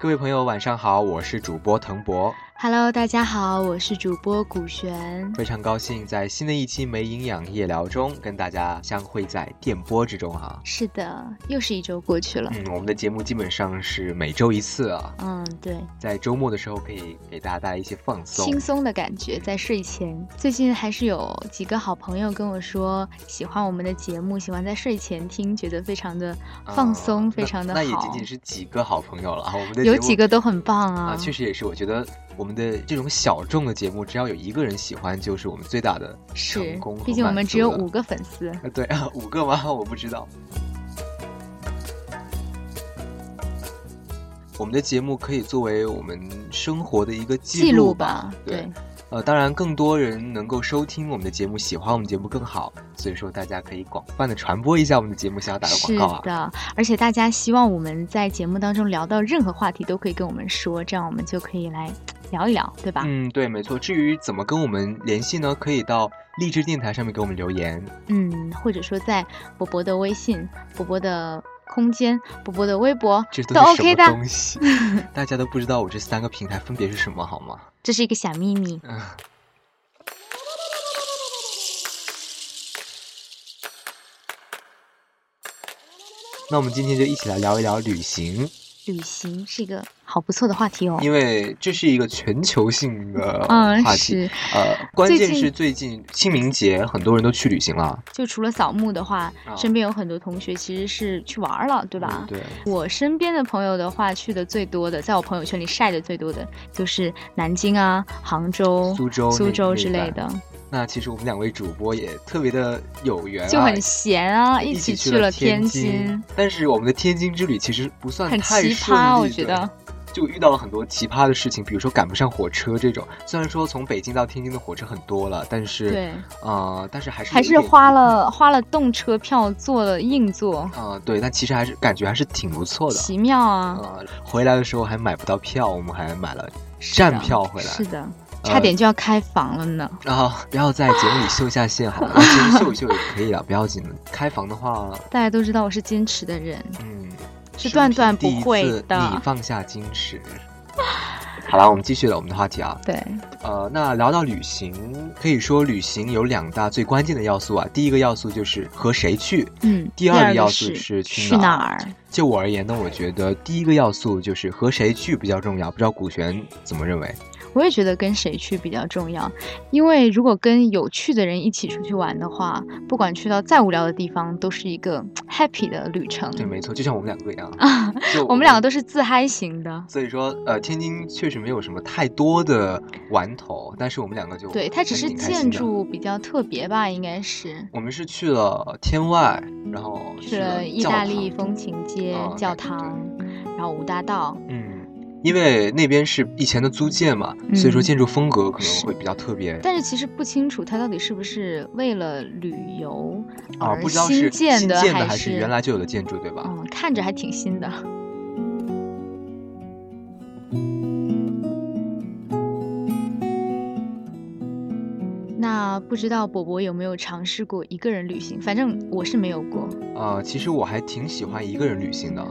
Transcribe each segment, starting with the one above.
各位朋友，晚上好，我是主播腾博。Hello，大家好，我是主播古璇。非常高兴在新的一期没营养夜聊中跟大家相会在电波之中哈。是的，又是一周过去了。嗯，我们的节目基本上是每周一次啊，嗯，对，在周末的时候可以给大家带来一些放松。轻松的感觉，在睡前。最近还是有几个好朋友跟我说，喜欢我们的节目，喜欢在睡前听，觉得非常的放松，啊非常的那。那也仅。仅是几个好朋友了啊。我们的有节目几个都很棒啊，啊，确实也是。我觉得我们的这种小众的节目，只要有一个人喜欢，就是我们最大的成功和毕竟我们只有五个粉丝。呃，对啊，五个吗？我不知道。我们的节目可以作为我们生活的一个记记录吧吧，。对，呃，当然更多人能够收听我们的节目，喜欢我们节目更好，所以说大家可以广泛的传播一下我们的节目。想要打个广告啊？是的，而且大家希望我们在节目当中聊到任何话题都可以跟我们说，这样我们就可以来聊一聊，对吧？嗯，对，没错。至于怎么跟我们联系呢？可以到励志电台上面给我们留言。嗯，或者说在博博的微信、博博的空间、博博的微博这都都是什 OK 么的，东西？大家都不知道我这三个平台分别是什么，好吗？这是一个小秘密。嗯。那我们今天就一起来聊一聊旅行，旅行是一个好不错的话题哦。因为这是一个全球性的嗯，话题。是，呃，关键是最近清明节，很多人都去旅行了，就除了扫墓的话，啊身边有很多同学其实是去玩儿了，对吧？嗯对，我身边的朋友的话，去的最多的，在我朋友圈里晒的最多的，就是南京啊、杭州、苏州苏州之类的，那其实我们两位主播也特别的有缘、啊，就很闲啊，一起去了天津，但是我们的天津之旅其实不算很太奇顺利葩，我觉得。就遇到了很多奇葩的事情，比如说赶不上火车这种。虽然说从北京到天津的火车很多了，但是对，呃，但是还是还是花了花了动车票坐了硬座，呃，对，但其实还是感觉还是挺不错的。奇妙啊！呃，回来的时候还买不到票，我们还买了站票回来。是的，呃差点就要开房了呢。啊、不要在节目里秀一下线好了，其实秀一秀也可以了，不要紧的。开房的话，大家都知道我是坚持的人，嗯，是断断不会次的你放下矜持。好了，我们继续了我们的话题啊。对，呃，那聊到旅行，可以说旅行有两大最关键的要素啊。第一个要素就是和谁去，嗯。第二个个要素是是去哪儿？就我而言呢，我觉得第一个要素就是和谁去比较重要。不知道古璇怎么认为？我也觉得跟谁去比较重要，因为如果跟有趣的人一起出去玩的话，不管去到再无聊的地方，都是一个 happy 的旅程。对，没错，就像我们两个一样，就我们两个都是自嗨型的。所以说，呃，天津确实没有什么太多的玩头，但是我们两个就对，它只是。建筑比较特别吧，应该是我们是去了天外，然后去了了意大利风情街、啊教堂，然后五大道。嗯，因为那边是以前的租界嘛，所以说嗯建筑风格可能会比较特别。但是其实不清楚它到底是不是为了旅游啊，而不知道是新建的，的还是是原来就有的建筑，对吧？嗯，看着还挺新的。那不知道伯伯有没有尝试过一个人旅行？反正我是没有过。啊，其实我还挺喜欢一个人旅行的。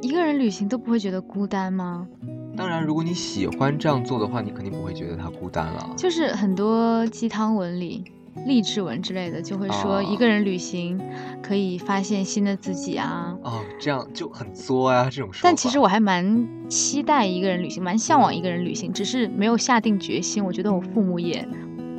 一个人旅行都不会觉得孤单吗？当然，如果你喜欢这样做的话，你肯定不会觉得它孤单了。就是很多鸡汤文里、励志文之类的，就会说啊一个人旅行可以发现新的自己啊。哦，这样就很作啊、这种说法。但其实我还蛮期待一个人旅行，蛮向往一个人旅行，只是没有下定决心。我觉得我父母也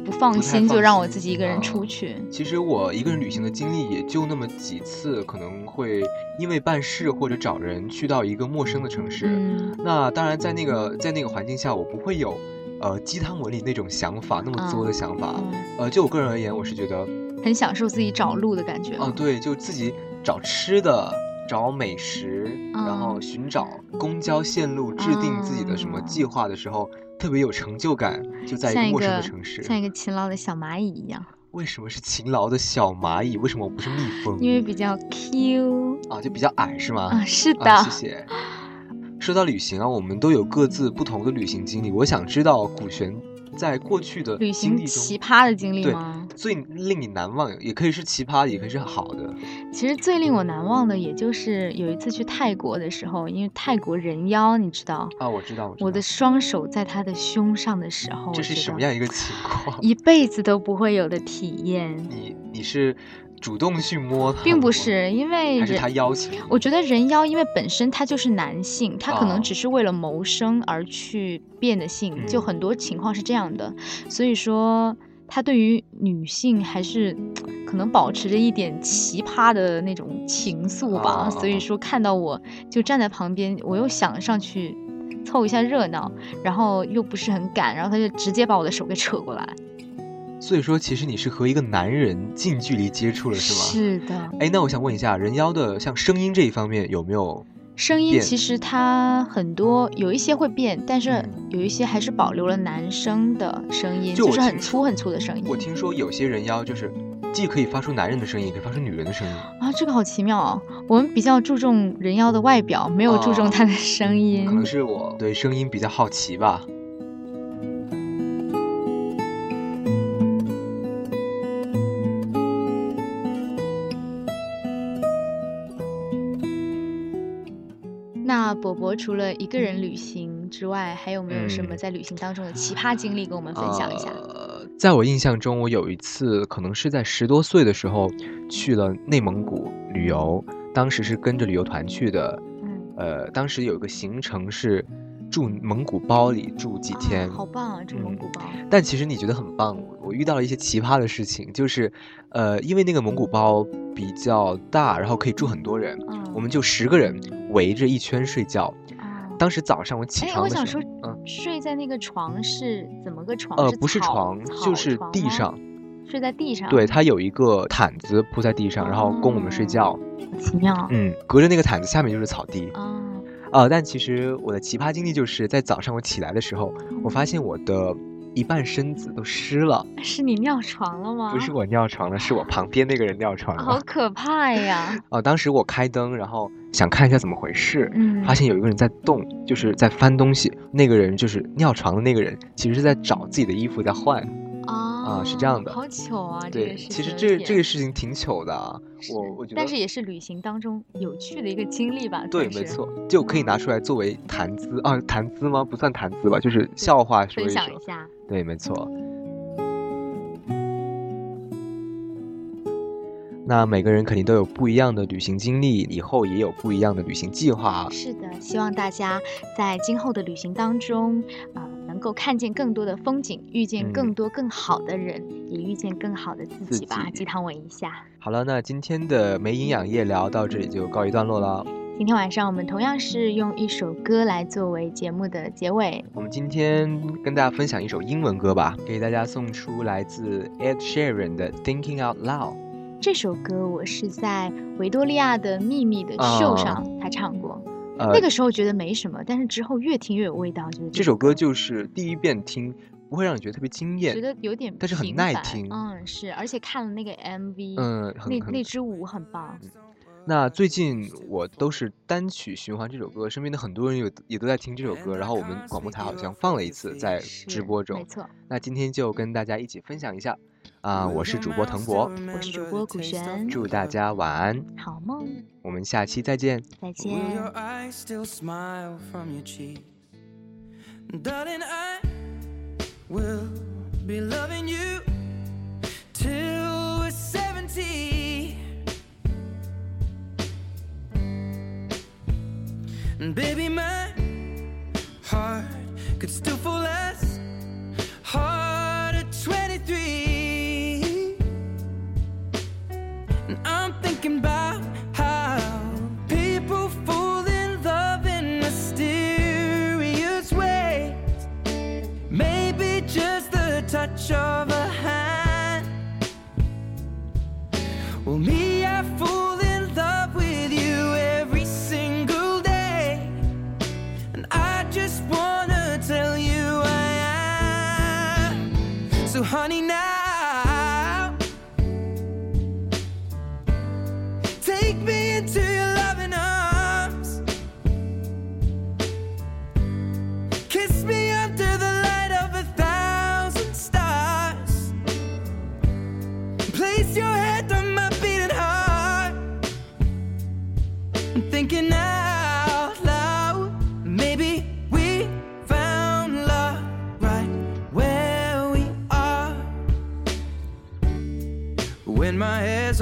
不放心，就让我自己一个人啊出去。其实我一个人旅行的经历也就那么几次，可能会因为办事或者找人去到一个陌生的城市。嗯，那当然，在那个在那个环境下，我不会有呃鸡汤文里那种想法，那么作的想法。嗯呃，就我个人而言，我是觉得，很享受自己找路的感觉哦、吗。对，就自己找吃的。找美食，然后嗯寻找公交线路，制定自己的什么计划的时候，特别有成就感。就在一个陌生的城市，像一个勤劳的小蚂蚁一样，为什么是勤劳的小蚂蚁？为什么我不是蜜蜂？因为比较 Q 啊，就比较矮是吗？啊，是的。啊，谢谢。说到旅行啊，我们都有各自不同的旅行经历。我想知道古璇在过去的旅行奇葩的经历吗？最令你难忘，也可以是奇葩，也可以是好的。其实最令我难忘的，也就是有一次去泰国的时候，因为泰国人妖，你知道，啊，我知道，我知道。我的双手在他的胸上的时候，这是什么样一个情况？一辈子都不会有的体验，你你是主动去摸它，并不，是因为还是人他邀请？我觉得人妖因为本身他就是男性，他可哦能只是为了谋生而去变的性，就嗯很多情况是这样的。所以说，他对于女性还是 可能保持着一点奇葩的那种情愫吧。哦所以说，看到我就站在旁边，我又想上去凑一下热闹，然后又不是很敢，然后他就直接把我的手给扯过来。所以说，其实你是和一个男人近距离接触了，是吗？。是的，哎，那我想问一下，人妖的像声音这一方面有没有？声音其实它很多有一些会变，但是嗯有一些还是保留了男生的声音，就是很粗很粗的声音。我听说有些人妖就是既可以发出男人的声音，也可以发出女人的声音。啊，这个好奇妙哦！我们比较注重人妖的外表，没有注重哦他的声音。可能是我对声音比较好奇吧。除了一个人旅行之外，还有没有什么嗯在旅行当中的奇葩经历跟我们分享一下？呃，在我印象中，我有一次可能是在十多岁的时候去了内蒙古旅游，当时是跟着旅游团去的。嗯，呃，当时有一个行程是住蒙古包里住几天，啊、好棒啊！住蒙嗯古包，但其实你觉得很棒。我我遇到了一些奇葩的事情，就是，呃，因为那个蒙古包比较大，然后可以住很多人，嗯，我们就十个人围着一圈睡觉。啊，当时早上我起哎，床的时候，我想说，嗯，睡在那个床是怎么个床？呃，不是床，草就是地上。睡在地上。对，，它有一个毯子铺在地上，然后供我们睡觉。奇妙。嗯，隔着那个毯子下面就是草地。啊，呃，但其实我的奇葩经历就是在早上我起来的时候，我发现我的一半身子都湿了，是你尿床了吗？不是我尿床了，是我旁边那个人尿床了好。可怕呀！哦、当时我开灯，然后想看一下怎么回事，嗯，发现有一个人在动，就是在翻东西。那个人就是尿床的那个人，其实是在找自己的衣服在换。啊是这样的好巧啊！这对，个事其实这这个个事情挺糗的啊，我我觉得。但是也是旅行当中有趣的一个经历吧。对，没错，就可以拿出来作为谈资啊，谈资吗？不算谈资吧，就是笑话说一说分享一。下。对，没错。那每个人肯定都有不一样的旅行经历，以后也有不一样的旅行计划。是的，希望大家在今后的旅行当中，呃，能够看见更多的风景，遇见更嗯多更好的人，也遇见更好的自自己吧。己鸡汤吻一下。好了，那今天的没营养夜聊到这里就告一段落了。今天晚上我们同样是用一首歌来作为节目的结尾。我们今天跟大家分享一首英文歌吧，给大家送出来自 Ed Sheeran 的《Thinking Out Loud》。这首歌我是在维多利亚的秘密的秀上他唱过，呃，那个时候觉得没什么，但是之后越听越有味道，就是这首歌就是第一遍听不会让你觉得特别惊艳觉，得有点但是很耐听嗯，是，而且看了那个 MV，嗯，那那支舞很棒。那最近我都是单曲循环这首歌，身边的很多人有也都在听这首歌，然后我们广播台好像放了一次在直播中没。错，那今天就跟大家一起分享一下，啊、我是主播腾博，我是主播古璇，祝大家晚安，好梦，我们下期再见。再见。your eyes still smile from your cheek? Darling, I will be loving you till we're 70. And baby, my heart could still fall as of a hand. Well, me,